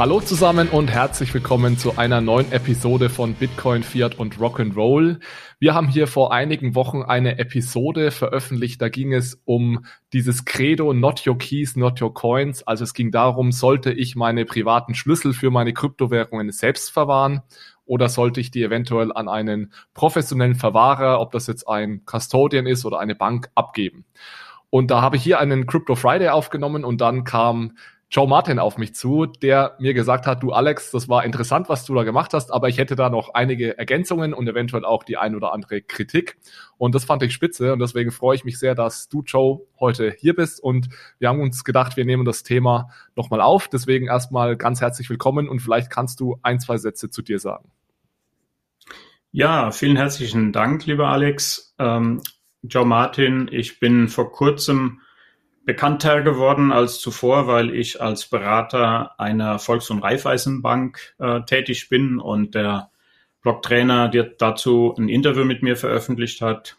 Hallo zusammen und herzlich willkommen zu einer neuen Episode von Bitcoin, Fiat und Rock'n'Roll. Wir haben hier vor einigen Wochen eine Episode veröffentlicht, da ging es um dieses Credo Not Your Keys, Not Your Coins. Also es ging darum, sollte ich meine privaten Schlüssel für meine Kryptowährungen selbst verwahren oder sollte ich die eventuell an einen professionellen Verwahrer, ob das jetzt ein Custodian ist oder eine Bank, abgeben. Und da habe ich hier einen Crypto Friday aufgenommen und dann kam Joe Martin auf mich zu, der mir gesagt hat, du Alex, das war interessant, was du da gemacht hast, aber ich hätte da noch einige Ergänzungen und eventuell auch die ein oder andere Kritik. Und das fand ich spitze und deswegen freue ich mich sehr, dass du, Joe, heute hier bist und wir haben uns gedacht, wir nehmen das Thema nochmal auf. Deswegen erstmal ganz herzlich willkommen und vielleicht kannst du ein, zwei Sätze zu dir sagen. Ja, vielen herzlichen Dank, lieber Alex. Ähm, Joe Martin, ich bin vor kurzem bekannter geworden als zuvor, weil ich als Berater einer Volks- und Raiffeisenbank äh, tätig bin und der Blogtrainer der dazu ein Interview mit mir veröffentlicht hat.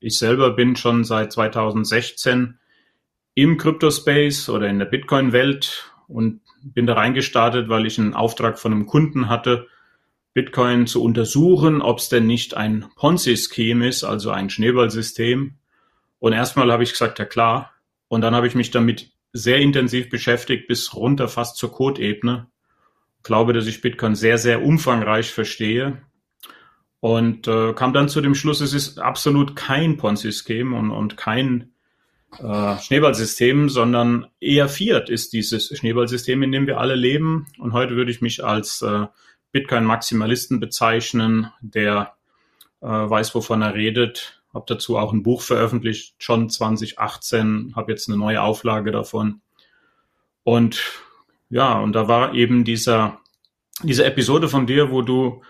Ich selber bin schon seit 2016 im Crypto-Space oder in der Bitcoin-Welt und bin da reingestartet, weil ich einen Auftrag von einem Kunden hatte, Bitcoin zu untersuchen, ob es denn nicht ein Ponzi-Scheme ist, also ein Schneeballsystem. Und erstmal habe ich gesagt, ja klar, und dann habe ich mich damit sehr intensiv beschäftigt, bis runter fast zur Code-Ebene. Glaube, dass ich Bitcoin sehr, sehr umfangreich verstehe. Und äh, kam dann zu dem Schluss, es ist absolut kein Ponzi-Scheme und, und kein äh, Schneeballsystem, sondern eher Fiat ist dieses Schneeballsystem, in dem wir alle leben. Und heute würde ich mich als äh, Bitcoin-Maximalisten bezeichnen, der äh, weiß, wovon er redet, habe dazu auch ein Buch veröffentlicht, schon 2018, habe jetzt eine neue Auflage davon. Und ja, und da war eben dieser, diese Episode von dir, wo du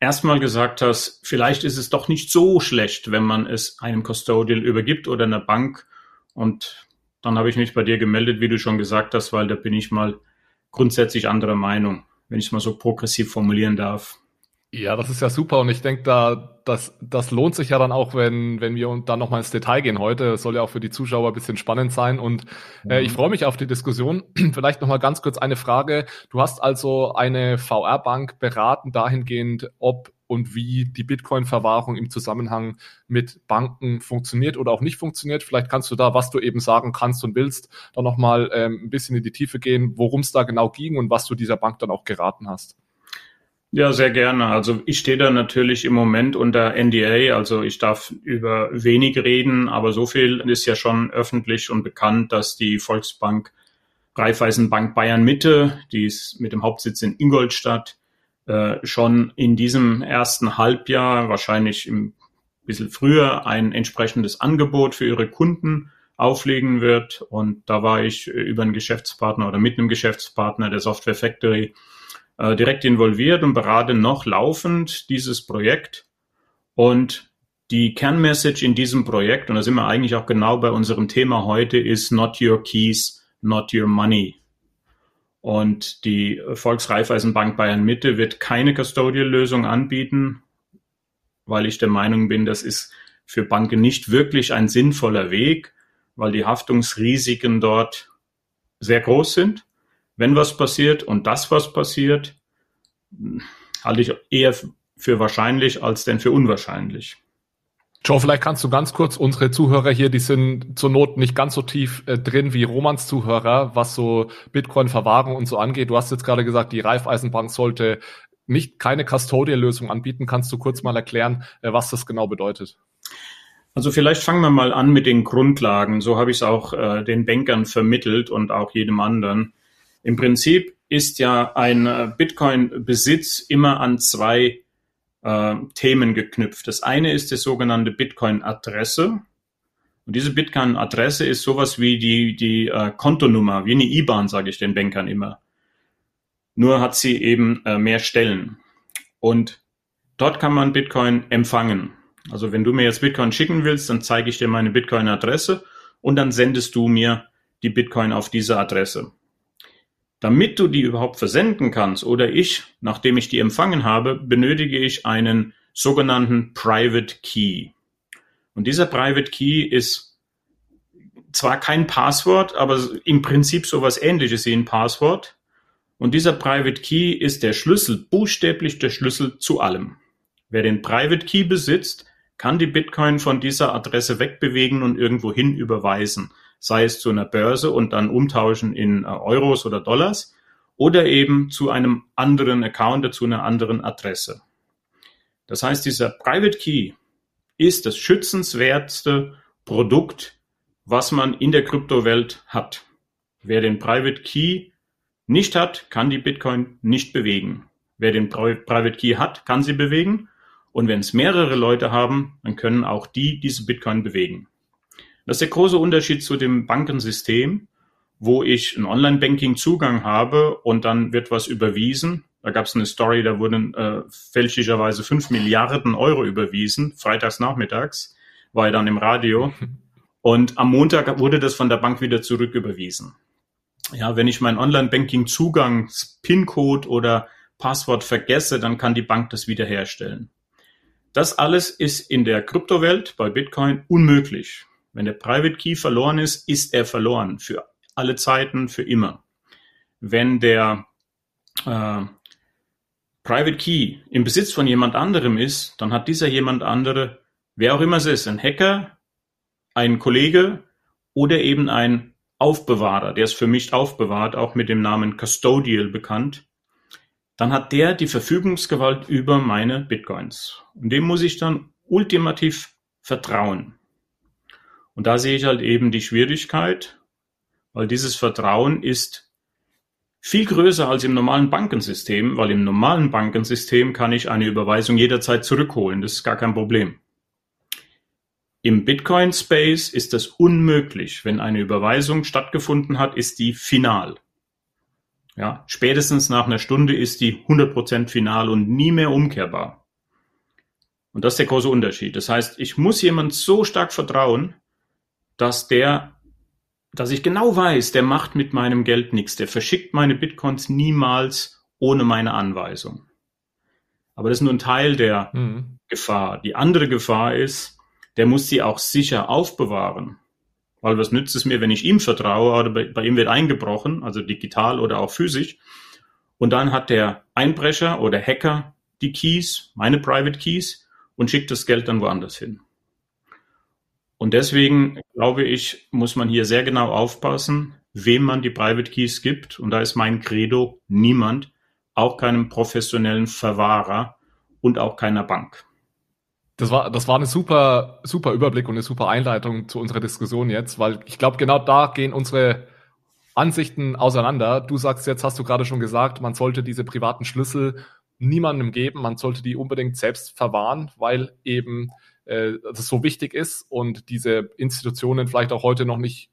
erstmal gesagt hast, vielleicht ist es doch nicht so schlecht, wenn man es einem Custodian übergibt oder einer Bank. Und dann habe ich mich bei dir gemeldet, wie du schon gesagt hast, weil da bin ich mal grundsätzlich anderer Meinung, wenn ich es mal so progressiv formulieren darf. Ja, das ist ja super und ich denke, da das, das lohnt sich ja dann auch, wenn, wenn wir dann nochmal ins Detail gehen heute. Das soll ja auch für die Zuschauer ein bisschen spannend sein und äh, ich mhm. freue mich auf die Diskussion. Vielleicht nochmal ganz kurz eine Frage. Du hast also eine VR-Bank beraten dahingehend, ob und wie die Bitcoin-Verwahrung im Zusammenhang mit Banken funktioniert oder auch nicht funktioniert. Vielleicht kannst du da, was du eben sagen kannst und willst, dann nochmal ähm, ein bisschen in die Tiefe gehen, worum es da genau ging und was du dieser Bank dann auch geraten hast. Ja, sehr gerne. Also ich stehe da natürlich im Moment unter NDA, also ich darf über wenig reden, aber so viel ist ja schon öffentlich und bekannt, dass die Volksbank Raiffeisenbank Bayern Mitte, die ist mit dem Hauptsitz in Ingolstadt, äh, schon in diesem ersten Halbjahr, wahrscheinlich ein bisschen früher, ein entsprechendes Angebot für ihre Kunden auflegen wird. Und da war ich über einen Geschäftspartner oder mit einem Geschäftspartner der Software Factory äh, direkt involviert und berate noch laufend dieses Projekt. Und die Kernmessage in diesem Projekt, und da sind wir eigentlich auch genau bei unserem Thema heute, ist not your keys, not your money. Und die Volksreifeisenbank Bayern Mitte wird keine Custodial-Lösung anbieten, weil ich der Meinung bin, das ist für Banken nicht wirklich ein sinnvoller Weg, weil die Haftungsrisiken dort sehr groß sind wenn was passiert und das, was passiert, halte ich eher für wahrscheinlich als denn für unwahrscheinlich. Joe, vielleicht kannst du ganz kurz unsere Zuhörer hier, die sind zur Not nicht ganz so tief äh, drin wie Romans Zuhörer, was so Bitcoin-Verwahrung und so angeht. Du hast jetzt gerade gesagt, die Raiffeisenbank sollte nicht keine Custodial-Lösung anbieten. Kannst du kurz mal erklären, äh, was das genau bedeutet? Also vielleicht fangen wir mal an mit den Grundlagen. So habe ich es auch äh, den Bankern vermittelt und auch jedem anderen. Im Prinzip ist ja ein äh, Bitcoin-Besitz immer an zwei äh, Themen geknüpft. Das eine ist die sogenannte Bitcoin-Adresse. Und diese Bitcoin-Adresse ist sowas wie die, die äh, Kontonummer, wie eine IBAN, sage ich den Bankern immer. Nur hat sie eben äh, mehr Stellen. Und dort kann man Bitcoin empfangen. Also wenn du mir jetzt Bitcoin schicken willst, dann zeige ich dir meine Bitcoin-Adresse und dann sendest du mir die Bitcoin auf diese Adresse. Damit du die überhaupt versenden kannst oder ich, nachdem ich die empfangen habe, benötige ich einen sogenannten Private Key. Und dieser Private Key ist zwar kein Passwort, aber im Prinzip sowas ähnliches wie ein Passwort. Und dieser Private Key ist der Schlüssel, buchstäblich der Schlüssel zu allem. Wer den Private Key besitzt, kann die Bitcoin von dieser Adresse wegbewegen und irgendwohin überweisen, sei es zu einer Börse und dann umtauschen in äh, Euros oder Dollars oder eben zu einem anderen Account, zu einer anderen Adresse. Das heißt, dieser Private Key ist das schützenswerteste Produkt, was man in der Kryptowelt hat. Wer den Private Key nicht hat, kann die Bitcoin nicht bewegen. Wer den Private Key hat, kann sie bewegen. Und wenn es mehrere Leute haben, dann können auch die diese Bitcoin bewegen. Das ist der große Unterschied zu dem Bankensystem, wo ich einen Online-Banking-Zugang habe und dann wird was überwiesen. Da gab es eine Story, da wurden äh, fälschlicherweise fünf Milliarden Euro überwiesen, freitags nachmittags, war ja dann im Radio. Und am Montag wurde das von der Bank wieder zurück überwiesen. Ja, wenn ich meinen Online-Banking-Zugang, PIN-Code oder Passwort vergesse, dann kann die Bank das wiederherstellen. Das alles ist in der Kryptowelt bei Bitcoin unmöglich. Wenn der Private Key verloren ist, ist er verloren für alle Zeiten, für immer. Wenn der äh, Private Key im Besitz von jemand anderem ist, dann hat dieser jemand andere, wer auch immer es ist, ein Hacker, ein Kollege oder eben ein Aufbewahrer, der es für mich aufbewahrt, auch mit dem Namen Custodial bekannt, dann hat der die Verfügungsgewalt über meine Bitcoins. Und dem muss ich dann ultimativ vertrauen. Und da sehe ich halt eben die Schwierigkeit, weil dieses Vertrauen ist viel größer als im normalen Bankensystem, weil im normalen Bankensystem kann ich eine Überweisung jederzeit zurückholen. Das ist gar kein Problem. Im Bitcoin-Space ist das unmöglich. Wenn eine Überweisung stattgefunden hat, ist die final. Ja, spätestens nach einer Stunde ist die 100% final und nie mehr umkehrbar. Und das ist der große Unterschied. Das heißt, ich muss jemand so stark vertrauen, dass der, dass ich genau weiß, der macht mit meinem Geld nichts. Der verschickt meine Bitcoins niemals ohne meine Anweisung. Aber das ist nur ein Teil der mhm. Gefahr. Die andere Gefahr ist, der muss sie auch sicher aufbewahren. Weil was nützt es mir, wenn ich ihm vertraue oder bei, bei ihm wird eingebrochen, also digital oder auch physisch. Und dann hat der Einbrecher oder Hacker die Keys, meine Private Keys, und schickt das Geld dann woanders hin. Und deswegen glaube ich, muss man hier sehr genau aufpassen, wem man die Private Keys gibt. Und da ist mein Credo niemand, auch keinem professionellen Verwahrer und auch keiner Bank. Das war, das war eine super, super Überblick und eine super Einleitung zu unserer Diskussion jetzt, weil ich glaube, genau da gehen unsere Ansichten auseinander. Du sagst jetzt, hast du gerade schon gesagt, man sollte diese privaten Schlüssel niemandem geben, man sollte die unbedingt selbst verwahren, weil eben äh, das so wichtig ist und diese Institutionen vielleicht auch heute noch nicht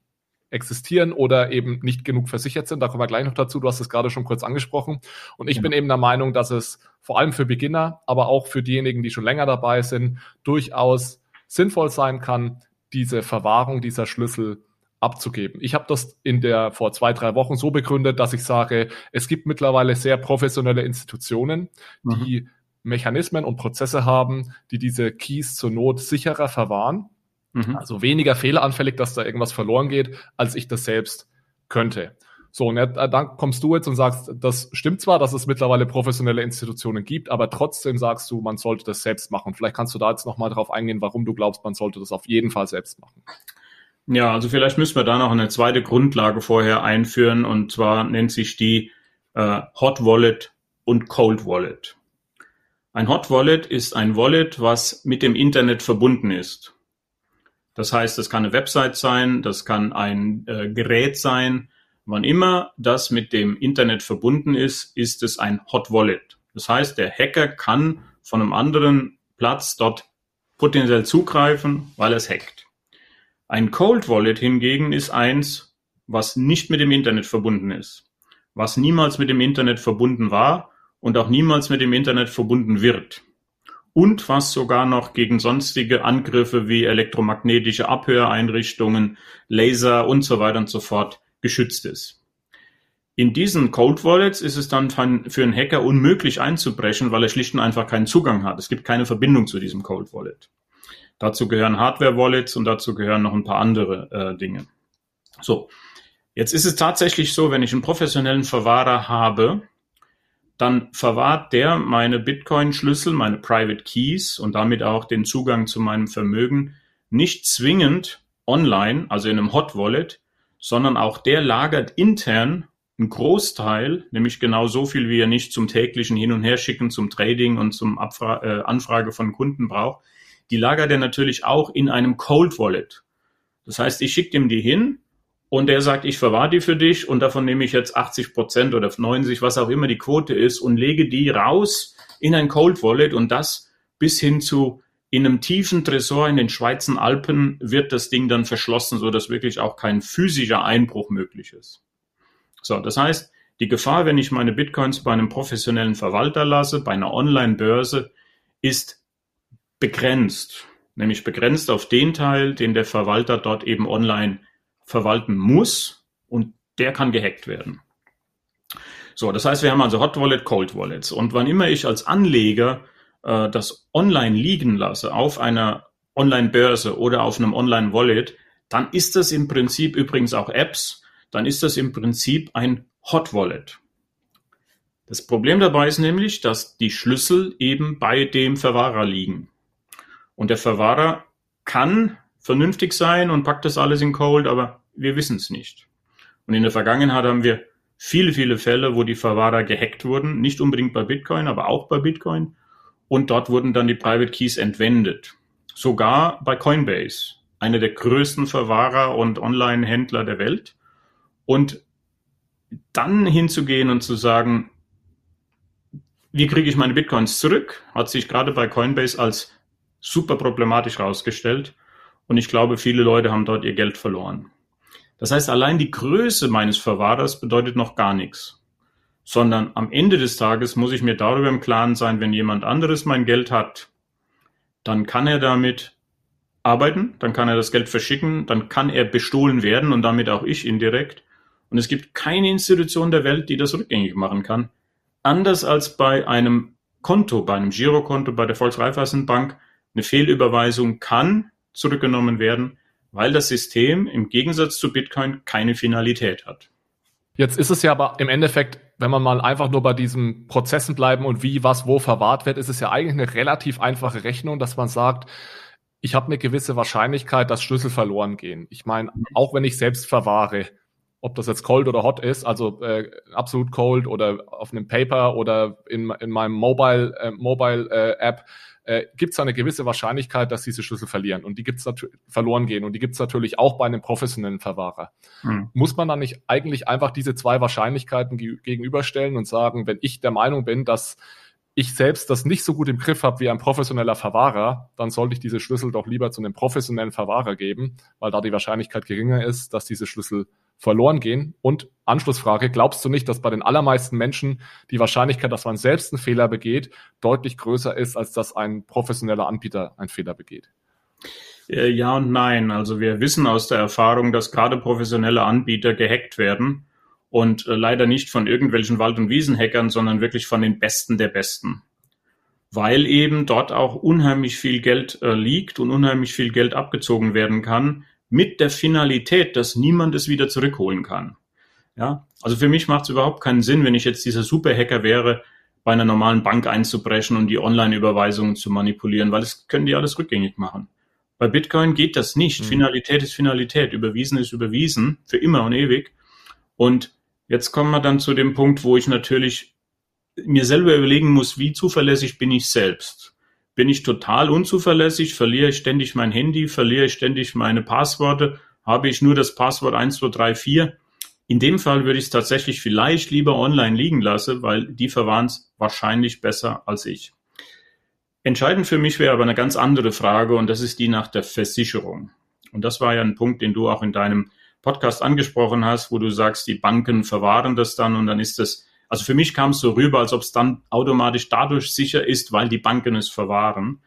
existieren oder eben nicht genug versichert sind. Da kommen wir gleich noch dazu. Du hast es gerade schon kurz angesprochen. Und ich ja. bin eben der Meinung, dass es vor allem für Beginner, aber auch für diejenigen, die schon länger dabei sind, durchaus sinnvoll sein kann, diese Verwahrung dieser Schlüssel abzugeben. Ich habe das in der vor zwei, drei Wochen so begründet, dass ich sage, es gibt mittlerweile sehr professionelle Institutionen, die mhm. Mechanismen und Prozesse haben, die diese Keys zur Not sicherer verwahren Mhm. Also weniger fehleranfällig, dass da irgendwas verloren geht, als ich das selbst könnte. So, und dann kommst du jetzt und sagst, das stimmt zwar, dass es mittlerweile professionelle Institutionen gibt, aber trotzdem sagst du, man sollte das selbst machen. Vielleicht kannst du da jetzt nochmal drauf eingehen, warum du glaubst, man sollte das auf jeden Fall selbst machen. Ja, also vielleicht müssen wir da noch eine zweite Grundlage vorher einführen und zwar nennt sich die äh, Hot Wallet und Cold Wallet. Ein Hot Wallet ist ein Wallet, was mit dem Internet verbunden ist. Das heißt, das kann eine Website sein, das kann ein äh, Gerät sein. Wann immer das mit dem Internet verbunden ist, ist es ein Hot Wallet. Das heißt, der Hacker kann von einem anderen Platz dort potenziell zugreifen, weil er es hackt. Ein Cold Wallet hingegen ist eins, was nicht mit dem Internet verbunden ist, was niemals mit dem Internet verbunden war und auch niemals mit dem Internet verbunden wird und was sogar noch gegen sonstige Angriffe wie elektromagnetische Abhöreinrichtungen, Laser und so weiter und so fort geschützt ist. In diesen Cold Wallets ist es dann für einen Hacker unmöglich einzubrechen, weil er schlicht und einfach keinen Zugang hat. Es gibt keine Verbindung zu diesem Cold Wallet. Dazu gehören Hardware Wallets und dazu gehören noch ein paar andere äh, Dinge. So. Jetzt ist es tatsächlich so, wenn ich einen professionellen Verwahrer habe, dann verwahrt der meine Bitcoin-Schlüssel, meine Private Keys und damit auch den Zugang zu meinem Vermögen nicht zwingend online, also in einem Hot Wallet, sondern auch der lagert intern einen Großteil, nämlich genau so viel, wie er nicht zum täglichen Hin- und Herschicken, zum Trading und zum Abfra äh, Anfrage von Kunden braucht, die lagert er natürlich auch in einem Cold Wallet. Das heißt, ich schicke ihm die hin und er sagt, ich verwahre die für dich und davon nehme ich jetzt 80 Prozent oder 90, was auch immer die Quote ist und lege die raus in ein Cold Wallet und das bis hin zu in einem tiefen Tresor in den Schweizer Alpen wird das Ding dann verschlossen, so dass wirklich auch kein physischer Einbruch möglich ist. So, das heißt, die Gefahr, wenn ich meine Bitcoins bei einem professionellen Verwalter lasse, bei einer Online-Börse, ist begrenzt. Nämlich begrenzt auf den Teil, den der Verwalter dort eben online verwalten muss und der kann gehackt werden. So, das heißt, wir haben also Hot Wallet, Cold Wallets. Und wann immer ich als Anleger äh, das online liegen lasse auf einer Online-Börse oder auf einem Online-Wallet, dann ist das im Prinzip übrigens auch Apps, dann ist das im Prinzip ein Hot Wallet. Das Problem dabei ist nämlich, dass die Schlüssel eben bei dem Verwahrer liegen. Und der Verwahrer kann vernünftig sein und packt das alles in Cold, aber wir wissen es nicht. Und in der Vergangenheit haben wir viele, viele Fälle, wo die Verwahrer gehackt wurden, nicht unbedingt bei Bitcoin, aber auch bei Bitcoin. Und dort wurden dann die Private Keys entwendet. Sogar bei Coinbase, einer der größten Verwahrer und Online-Händler der Welt. Und dann hinzugehen und zu sagen, wie kriege ich meine Bitcoins zurück, hat sich gerade bei Coinbase als super problematisch herausgestellt. Und ich glaube, viele Leute haben dort ihr Geld verloren. Das heißt, allein die Größe meines Verwahrers bedeutet noch gar nichts. Sondern am Ende des Tages muss ich mir darüber im Klaren sein, wenn jemand anderes mein Geld hat, dann kann er damit arbeiten, dann kann er das Geld verschicken, dann kann er bestohlen werden und damit auch ich indirekt. Und es gibt keine Institution der Welt, die das rückgängig machen kann. Anders als bei einem Konto, bei einem Girokonto, bei der Volksreifeisenbank, eine Fehlüberweisung kann zurückgenommen werden, weil das System im Gegensatz zu Bitcoin keine Finalität hat. Jetzt ist es ja aber im Endeffekt, wenn man mal einfach nur bei diesen Prozessen bleiben und wie, was, wo verwahrt wird, ist es ja eigentlich eine relativ einfache Rechnung, dass man sagt, ich habe eine gewisse Wahrscheinlichkeit, dass Schlüssel verloren gehen. Ich meine, auch wenn ich selbst verwahre, ob das jetzt cold oder hot ist, also äh, absolut cold oder auf einem Paper oder in, in meinem Mobile, äh, Mobile äh, App, äh, gibt es eine gewisse Wahrscheinlichkeit, dass diese Schlüssel verlieren und die gibt's verloren gehen und die gibt es natürlich auch bei einem professionellen Verwahrer. Hm. Muss man dann nicht eigentlich einfach diese zwei Wahrscheinlichkeiten ge gegenüberstellen und sagen, wenn ich der Meinung bin, dass ich selbst das nicht so gut im Griff habe wie ein professioneller Verwahrer, dann sollte ich diese Schlüssel doch lieber zu einem professionellen Verwahrer geben, weil da die Wahrscheinlichkeit geringer ist, dass diese Schlüssel verloren gehen? Und Anschlussfrage, glaubst du nicht, dass bei den allermeisten Menschen die Wahrscheinlichkeit, dass man selbst einen Fehler begeht, deutlich größer ist, als dass ein professioneller Anbieter einen Fehler begeht? Äh, ja und nein. Also wir wissen aus der Erfahrung, dass gerade professionelle Anbieter gehackt werden und äh, leider nicht von irgendwelchen Wald- und Wiesenhackern, sondern wirklich von den Besten der Besten. Weil eben dort auch unheimlich viel Geld äh, liegt und unheimlich viel Geld abgezogen werden kann, mit der Finalität, dass niemand es wieder zurückholen kann. Ja, also für mich macht es überhaupt keinen Sinn, wenn ich jetzt dieser Superhacker wäre, bei einer normalen Bank einzubrechen und die Online-Überweisungen zu manipulieren, weil es können die alles rückgängig machen. Bei Bitcoin geht das nicht. Mhm. Finalität ist Finalität. Überwiesen ist überwiesen. Für immer und ewig. Und jetzt kommen wir dann zu dem Punkt, wo ich natürlich mir selber überlegen muss, wie zuverlässig bin ich selbst. Bin ich total unzuverlässig? Verliere ich ständig mein Handy? Verliere ich ständig meine Passworte? Habe ich nur das Passwort 1234? In dem Fall würde ich es tatsächlich vielleicht lieber online liegen lassen, weil die verwahren es wahrscheinlich besser als ich. Entscheidend für mich wäre aber eine ganz andere Frage und das ist die nach der Versicherung. Und das war ja ein Punkt, den du auch in deinem Podcast angesprochen hast, wo du sagst, die Banken verwahren das dann und dann ist das also für mich kam es so rüber, als ob es dann automatisch dadurch sicher ist, weil die Banken es verwahren.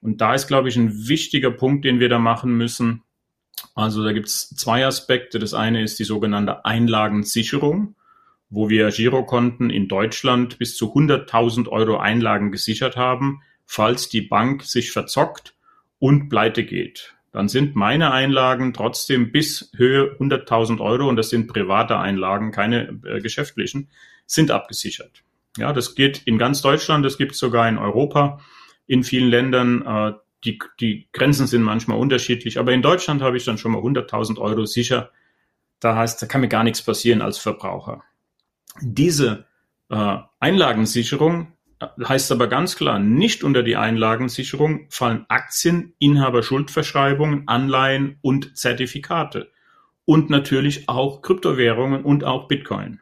Und da ist, glaube ich, ein wichtiger Punkt, den wir da machen müssen. Also da gibt es zwei Aspekte. Das eine ist die sogenannte Einlagensicherung, wo wir Girokonten in Deutschland bis zu 100.000 Euro Einlagen gesichert haben, falls die Bank sich verzockt und pleite geht. dann sind meine Einlagen trotzdem bis Höhe 100.000 Euro, und das sind private Einlagen, keine äh, geschäftlichen, sind abgesichert. Ja, das geht in ganz Deutschland, das gibt es sogar in Europa, in vielen Ländern. Äh, die, die Grenzen sind manchmal unterschiedlich, aber in Deutschland habe ich dann schon mal 100.000 Euro sicher. Da heißt, da kann mir gar nichts passieren als Verbraucher. Diese äh, Einlagensicherung heißt aber ganz klar, nicht unter die Einlagensicherung fallen Aktien, Inhaberschuldverschreibungen, Anleihen und Zertifikate und natürlich auch Kryptowährungen und auch Bitcoin.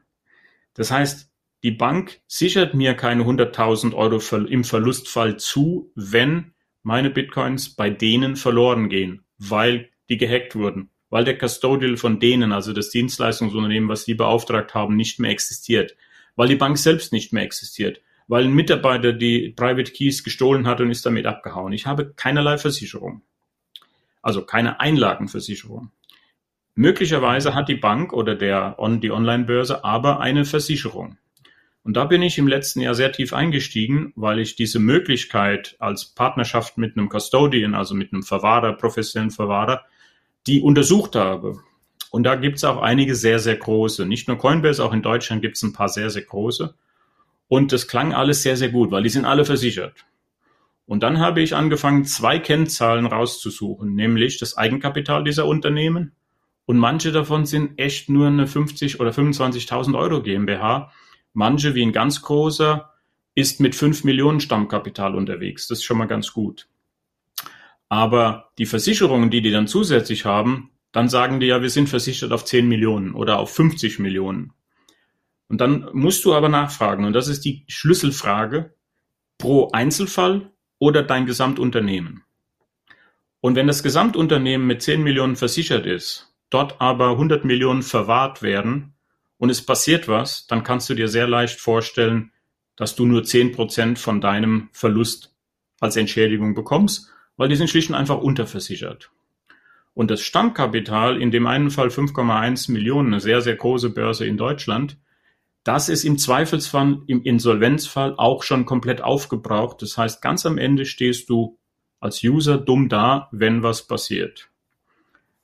Das heißt, die Bank sichert mir keine 100.000 Euro im Verlustfall zu, wenn meine Bitcoins bei denen verloren gehen, weil die gehackt wurden, weil der Custodial von denen, also das Dienstleistungsunternehmen, was die beauftragt haben, nicht mehr existiert, weil die Bank selbst nicht mehr existiert, weil ein Mitarbeiter die Private Keys gestohlen hat und ist damit abgehauen. Ich habe keinerlei Versicherung. Also keine Einlagenversicherung. Möglicherweise hat die Bank oder der, die Online-Börse aber eine Versicherung. Und da bin ich im letzten Jahr sehr tief eingestiegen, weil ich diese Möglichkeit als Partnerschaft mit einem Custodian, also mit einem Verwahrer, professionellen Verwahrer, die untersucht habe. Und da gibt es auch einige sehr, sehr große. Nicht nur Coinbase, auch in Deutschland gibt es ein paar sehr, sehr große. Und das klang alles sehr, sehr gut, weil die sind alle versichert. Und dann habe ich angefangen, zwei Kennzahlen rauszusuchen, nämlich das Eigenkapital dieser Unternehmen. Und manche davon sind echt nur eine 50 oder 25.000 Euro GmbH. Manche, wie ein ganz großer, ist mit 5 Millionen Stammkapital unterwegs. Das ist schon mal ganz gut. Aber die Versicherungen, die die dann zusätzlich haben, dann sagen die ja, wir sind versichert auf 10 Millionen oder auf 50 Millionen. Und dann musst du aber nachfragen, und das ist die Schlüsselfrage, pro Einzelfall oder dein Gesamtunternehmen. Und wenn das Gesamtunternehmen mit 10 Millionen versichert ist, dort aber 100 Millionen verwahrt werden und es passiert was, dann kannst du dir sehr leicht vorstellen, dass du nur 10 Prozent von deinem Verlust als Entschädigung bekommst, weil die sind schlicht und einfach unterversichert. Und das Stammkapital, in dem einen Fall 5,1 Millionen, eine sehr, sehr große Börse in Deutschland, das ist im Zweifelsfall, im Insolvenzfall auch schon komplett aufgebraucht. Das heißt, ganz am Ende stehst du als User dumm da, wenn was passiert.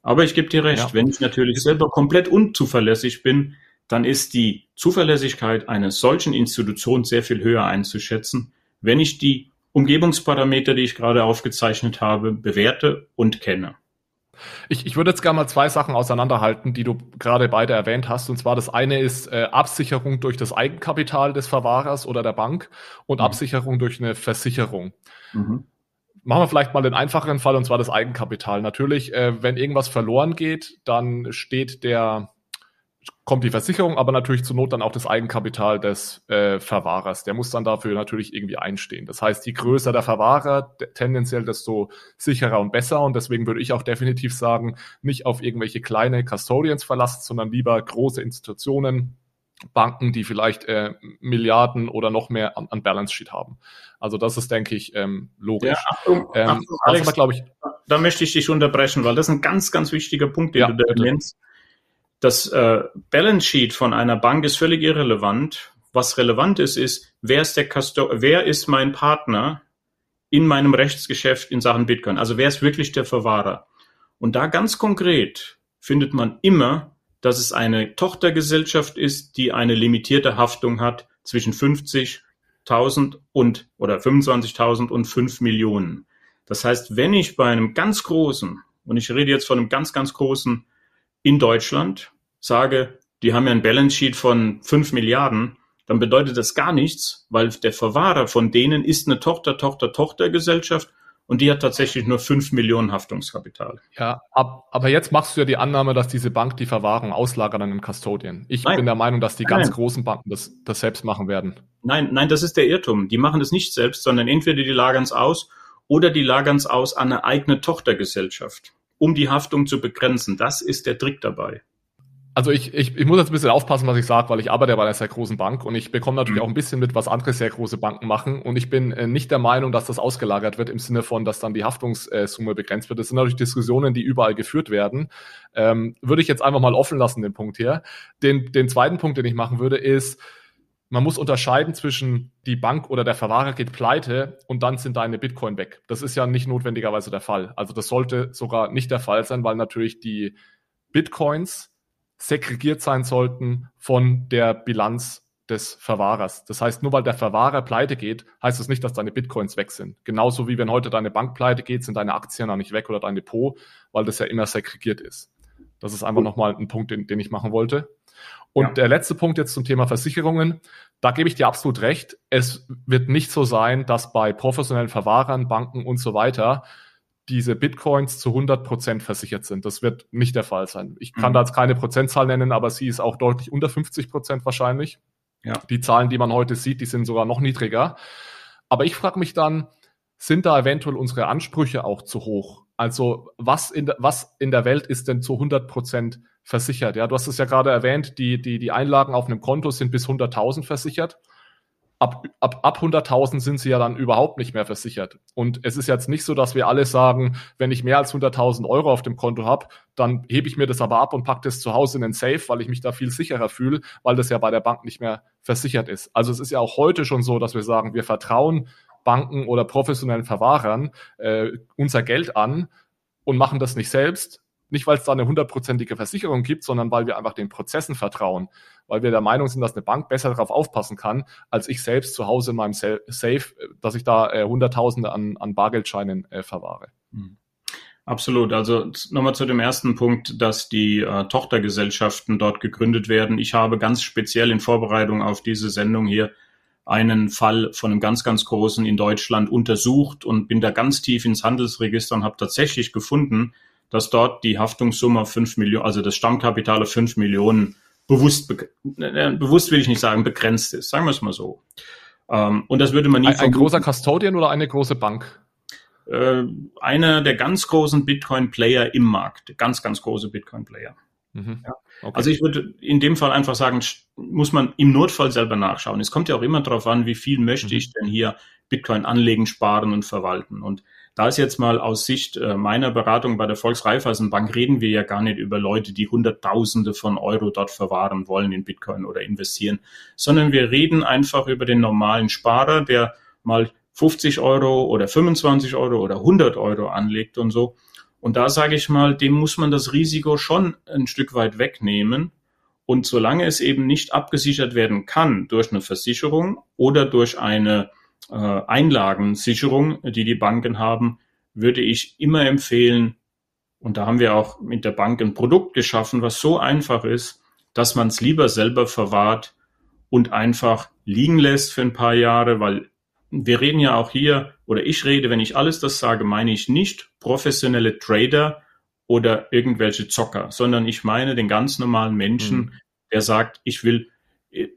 Aber ich gebe dir recht, ja. wenn ich natürlich selber komplett unzuverlässig bin, dann ist die Zuverlässigkeit einer solchen Institution sehr viel höher einzuschätzen, wenn ich die Umgebungsparameter, die ich gerade aufgezeichnet habe, bewerte und kenne. Ich, ich würde jetzt gerne mal zwei Sachen auseinanderhalten, die du gerade beide erwähnt hast. Und zwar das eine ist äh, Absicherung durch das Eigenkapital des Verwahrers oder der Bank und mhm. Absicherung durch eine Versicherung. Mhm. Machen wir vielleicht mal den einfacheren Fall, und zwar das Eigenkapital. Natürlich, äh, wenn irgendwas verloren geht, dann steht der kommt die Versicherung, aber natürlich zur Not dann auch das Eigenkapital des äh, Verwahrers. Der muss dann dafür natürlich irgendwie einstehen. Das heißt, je größer der Verwahrer, tendenziell desto sicherer und besser. Und deswegen würde ich auch definitiv sagen, nicht auf irgendwelche kleine Custodians verlassen, sondern lieber große Institutionen, Banken, die vielleicht äh, Milliarden oder noch mehr an, an Balance Sheet haben. Also das ist, denke ich, ähm, logisch. Ja, Achtung, ähm, Achtung, Alex, aber, ich, da möchte ich dich unterbrechen, weil das ist ein ganz, ganz wichtiger Punkt, den ja, du da nennst. Das äh, Balance Sheet von einer Bank ist völlig irrelevant. Was relevant ist, ist, wer ist der Custo wer ist mein Partner in meinem Rechtsgeschäft in Sachen Bitcoin? Also wer ist wirklich der Verwahrer? Und da ganz konkret findet man immer, dass es eine Tochtergesellschaft ist, die eine limitierte Haftung hat zwischen 50.000 und oder 25.000 und 5 Millionen. Das heißt, wenn ich bei einem ganz großen, und ich rede jetzt von einem ganz, ganz großen in Deutschland sage, die haben ja ein Balance Sheet von fünf Milliarden, dann bedeutet das gar nichts, weil der Verwahrer von denen ist eine Tochter, Tochter, Tochtergesellschaft und die hat tatsächlich nur fünf Millionen Haftungskapital. Ja, ab, aber jetzt machst du ja die Annahme, dass diese Bank die Verwahrung auslagert an den Custodian. Ich nein. bin der Meinung, dass die nein, ganz großen Banken das, das selbst machen werden. Nein, nein, das ist der Irrtum. Die machen das nicht selbst, sondern entweder die lagern es aus oder die lagern es aus an eine eigene Tochtergesellschaft um die Haftung zu begrenzen. Das ist der Trick dabei. Also ich, ich, ich muss jetzt ein bisschen aufpassen, was ich sage, weil ich arbeite bei einer sehr großen Bank und ich bekomme natürlich mhm. auch ein bisschen mit, was andere sehr große Banken machen. Und ich bin äh, nicht der Meinung, dass das ausgelagert wird im Sinne von, dass dann die Haftungssumme begrenzt wird. Das sind natürlich Diskussionen, die überall geführt werden. Ähm, würde ich jetzt einfach mal offen lassen, den Punkt hier. Den, den zweiten Punkt, den ich machen würde, ist, man muss unterscheiden zwischen die Bank oder der Verwahrer geht pleite und dann sind deine Bitcoin weg. Das ist ja nicht notwendigerweise der Fall. Also das sollte sogar nicht der Fall sein, weil natürlich die Bitcoins segregiert sein sollten von der Bilanz des Verwahrers. Das heißt, nur weil der Verwahrer pleite geht, heißt das nicht, dass deine Bitcoins weg sind. Genauso wie wenn heute deine Bank pleite geht, sind deine Aktien noch nicht weg oder dein Depot, weil das ja immer segregiert ist. Das ist einfach nochmal ein Punkt, den, den ich machen wollte. Und ja. der letzte Punkt jetzt zum Thema Versicherungen. Da gebe ich dir absolut recht. Es wird nicht so sein, dass bei professionellen Verwahrern, Banken und so weiter diese Bitcoins zu 100 Prozent versichert sind. Das wird nicht der Fall sein. Ich kann mhm. da jetzt keine Prozentzahl nennen, aber sie ist auch deutlich unter 50 Prozent wahrscheinlich. Ja. Die Zahlen, die man heute sieht, die sind sogar noch niedriger. Aber ich frage mich dann, sind da eventuell unsere Ansprüche auch zu hoch? Also was in, was in der Welt ist denn zu 100 Prozent versichert? Ja, du hast es ja gerade erwähnt, die, die, die Einlagen auf einem Konto sind bis 100.000 versichert. Ab, ab, ab 100.000 sind sie ja dann überhaupt nicht mehr versichert. Und es ist jetzt nicht so, dass wir alle sagen, wenn ich mehr als 100.000 Euro auf dem Konto habe, dann hebe ich mir das aber ab und packe das zu Hause in den Safe, weil ich mich da viel sicherer fühle, weil das ja bei der Bank nicht mehr versichert ist. Also es ist ja auch heute schon so, dass wir sagen, wir vertrauen Banken oder professionellen Verwahrern äh, unser Geld an und machen das nicht selbst. Nicht, weil es da eine hundertprozentige Versicherung gibt, sondern weil wir einfach den Prozessen vertrauen, weil wir der Meinung sind, dass eine Bank besser darauf aufpassen kann, als ich selbst zu Hause in meinem Safe, dass ich da äh, Hunderttausende an, an Bargeldscheinen äh, verwahre. Mhm. Absolut. Also nochmal zu dem ersten Punkt, dass die äh, Tochtergesellschaften dort gegründet werden. Ich habe ganz speziell in Vorbereitung auf diese Sendung hier einen Fall von einem ganz, ganz großen in Deutschland untersucht und bin da ganz tief ins Handelsregister und habe tatsächlich gefunden, dass dort die Haftungssumme fünf Millionen, also das Stammkapital auf fünf Millionen bewusst, äh, bewusst will ich nicht sagen, begrenzt ist. Sagen wir es mal so. Ähm, und das würde man nie. Ein, ein großer Custodian oder eine große Bank? Äh, einer der ganz großen Bitcoin-Player im Markt. Ganz, ganz große Bitcoin-Player. Mhm. Ja. Okay. Also ich würde in dem Fall einfach sagen, muss man im Notfall selber nachschauen. Es kommt ja auch immer darauf an, wie viel möchte mhm. ich denn hier Bitcoin anlegen, sparen und verwalten. Und da ist jetzt mal aus Sicht äh, meiner Beratung bei der Volksreifeisenbank reden wir ja gar nicht über Leute, die Hunderttausende von Euro dort verwahren wollen in Bitcoin oder investieren, sondern wir reden einfach über den normalen Sparer, der mal 50 Euro oder 25 Euro oder 100 Euro anlegt und so. Und da sage ich mal, dem muss man das Risiko schon ein Stück weit wegnehmen. Und solange es eben nicht abgesichert werden kann durch eine Versicherung oder durch eine Einlagensicherung, die die Banken haben, würde ich immer empfehlen, und da haben wir auch mit der Bank ein Produkt geschaffen, was so einfach ist, dass man es lieber selber verwahrt und einfach liegen lässt für ein paar Jahre, weil wir reden ja auch hier, oder ich rede, wenn ich alles das sage, meine ich nicht professionelle Trader oder irgendwelche Zocker, sondern ich meine den ganz normalen Menschen, mhm. der sagt, ich will,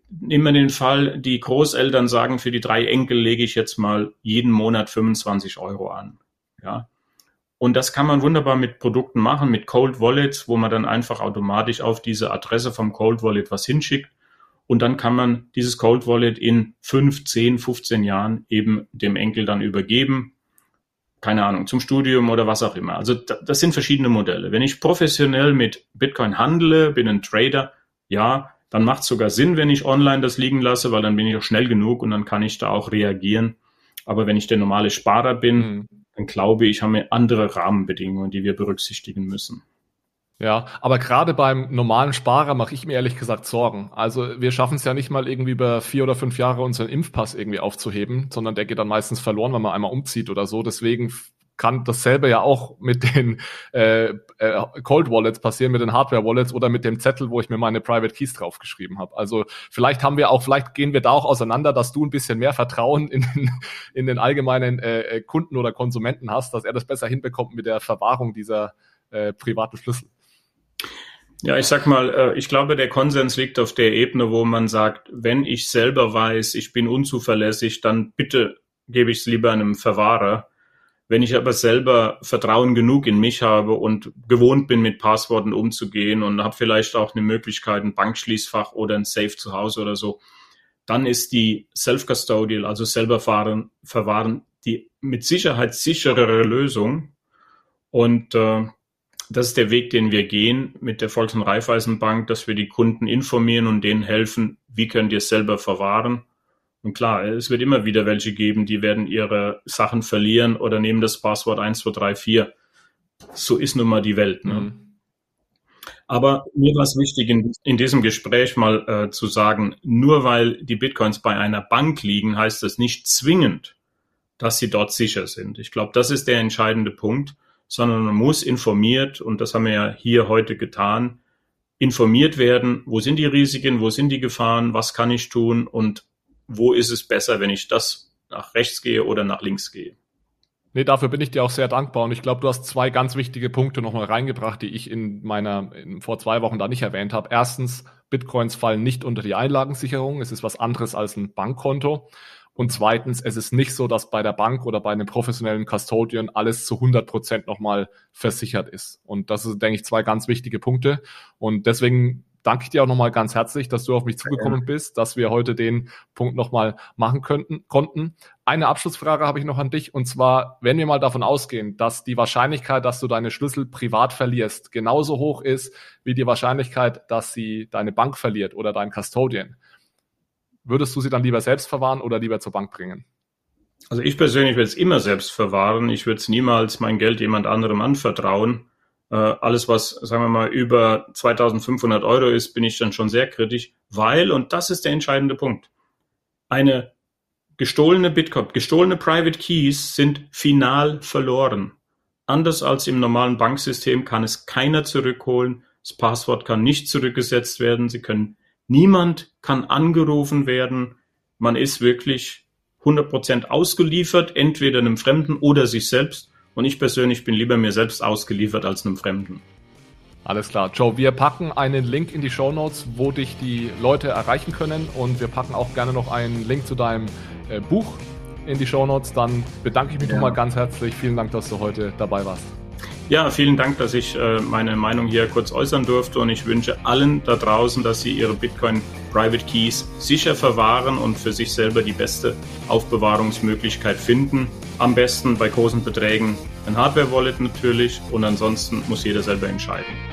nehmen wir den Fall, die Großeltern sagen, für die drei Enkel lege ich jetzt mal jeden Monat 25 Euro an. Ja. Und das kann man wunderbar mit Produkten machen, mit Cold Wallets, wo man dann einfach automatisch auf diese Adresse vom Cold Wallet was hinschickt und dann kann man dieses Cold Wallet in fünf, zehn, 15 Jahren eben dem Enkel dann übergeben. Keine Ahnung, zum Studium oder was auch immer. Also das sind verschiedene Modelle. Wenn ich professionell mit Bitcoin handle, bin ein Trader, ja, dann macht es sogar Sinn, wenn ich online das liegen lasse, weil dann bin ich auch schnell genug und dann kann ich da auch reagieren. Aber wenn ich der normale Sparer bin, mhm. dann glaube ich, haben wir andere Rahmenbedingungen, die wir berücksichtigen müssen. Ja, aber gerade beim normalen Sparer mache ich mir ehrlich gesagt Sorgen. Also wir schaffen es ja nicht mal irgendwie über vier oder fünf Jahre unseren Impfpass irgendwie aufzuheben, sondern der geht dann meistens verloren, wenn man einmal umzieht oder so. Deswegen kann dasselbe ja auch mit den äh, äh, Cold Wallets passieren, mit den Hardware Wallets oder mit dem Zettel, wo ich mir meine Private Keys draufgeschrieben habe. Also vielleicht haben wir auch, vielleicht gehen wir da auch auseinander, dass du ein bisschen mehr Vertrauen in den, in den allgemeinen äh, Kunden oder Konsumenten hast, dass er das besser hinbekommt mit der Verwahrung dieser äh, privaten Schlüssel. Ja, ich sag mal, äh, ich glaube, der Konsens liegt auf der Ebene, wo man sagt, wenn ich selber weiß, ich bin unzuverlässig, dann bitte gebe ich es lieber einem Verwahrer. Wenn ich aber selber Vertrauen genug in mich habe und gewohnt bin, mit Passworten umzugehen und habe vielleicht auch eine Möglichkeit, ein Bankschließfach oder ein Safe zu Hause oder so, dann ist die Self-Custodial, also selber fahren, verwahren, die mit Sicherheit sicherere Lösung. Und äh, das ist der Weg, den wir gehen mit der Volks- und Raiffeisenbank, dass wir die Kunden informieren und denen helfen, wie könnt ihr es selber verwahren. Und klar, es wird immer wieder welche geben, die werden ihre Sachen verlieren oder nehmen das Passwort 1234. So ist nun mal die Welt. Ne? Mhm. Aber mir war es wichtig, in, in, diesem Gespräch mal äh, zu sagen, nur weil die Bitcoins bei einer Bank liegen, heißt das nicht zwingend, dass sie dort sicher sind. Ich glaube, das ist der entscheidende Punkt, sondern man muss informiert, und das haben wir ja hier heute getan, informiert werden, wo sind die Risiken, wo sind die Gefahren, was kann ich tun und wo ist es besser, wenn ich das nach rechts gehe oder nach links gehe. Nee, dafür bin ich dir auch sehr dankbar. Und ich glaube, du hast zwei ganz wichtige Punkte nochmal reingebracht, die ich in meiner, in, vor zwei Wochen da nicht erwähnt habe. Erstens, Bitcoins fallen nicht unter die Einlagensicherung. Es ist was anderes als ein Bankkonto. Und zweitens, es ist nicht so, dass bei der Bank oder bei einem professionellen Custodian alles zu 100 Prozent nochmal versichert ist. Und das sind, denke ich, zwei ganz wichtige Punkte. Und deswegen danke ich dir auch nochmal ganz herzlich, dass du auf mich zugekommen bist, dass wir heute den Punkt nochmal machen könnten, konnten. Eine Abschlussfrage habe ich noch an dich und zwar, wenn wir mal davon ausgehen, dass die Wahrscheinlichkeit, dass du deine Schlüssel privat verlierst, genauso hoch ist wie die Wahrscheinlichkeit, dass sie deine Bank verliert oder dein Custodian. Würdest du sie dann lieber selbst verwahren oder lieber zur Bank bringen? Also ich persönlich würde es immer selbst verwahren. Ich würde es niemals mein Geld jemand anderem anvertrauen. Äh, alles, was, sagen wir mal, über 2500 Euro ist, bin ich dann schon sehr kritisch, weil, und das ist der entscheidende Punkt, eine gestohlene Bitcoin, gestohlene Private Keys sind final verloren. Anders als im normalen Banksystem kann es keiner zurückholen. Das Passwort kann nicht zurückgesetzt werden. Sie können, niemand kann angerufen werden. Man ist wirklich 100% ausgeliefert, entweder einem Fremden oder sich selbst. Und ich persönlich bin lieber mir selbst ausgeliefert als einem Fremden. Alles klar. Joe, wir packen einen Link in die Show Notes, wo dich die Leute erreichen können. Und wir packen auch gerne noch einen Link zu deinem äh, Buch in die Show Notes. Dann bedanke ich mich ja. nochmal ganz herzlich. Vielen Dank, dass du heute dabei warst. Ja, vielen Dank, dass ich äh, meine Meinung hier kurz äußern durfte und ich wünsche allen da draußen, dass sie ihre Bitcoin Private Keys sicher verwahren und für sich selber die beste Aufbewahrungsmöglichkeit finden. Am besten bei großen Beträgen ein Hardware-Wallet natürlich und ansonsten muss jeder selber entscheiden.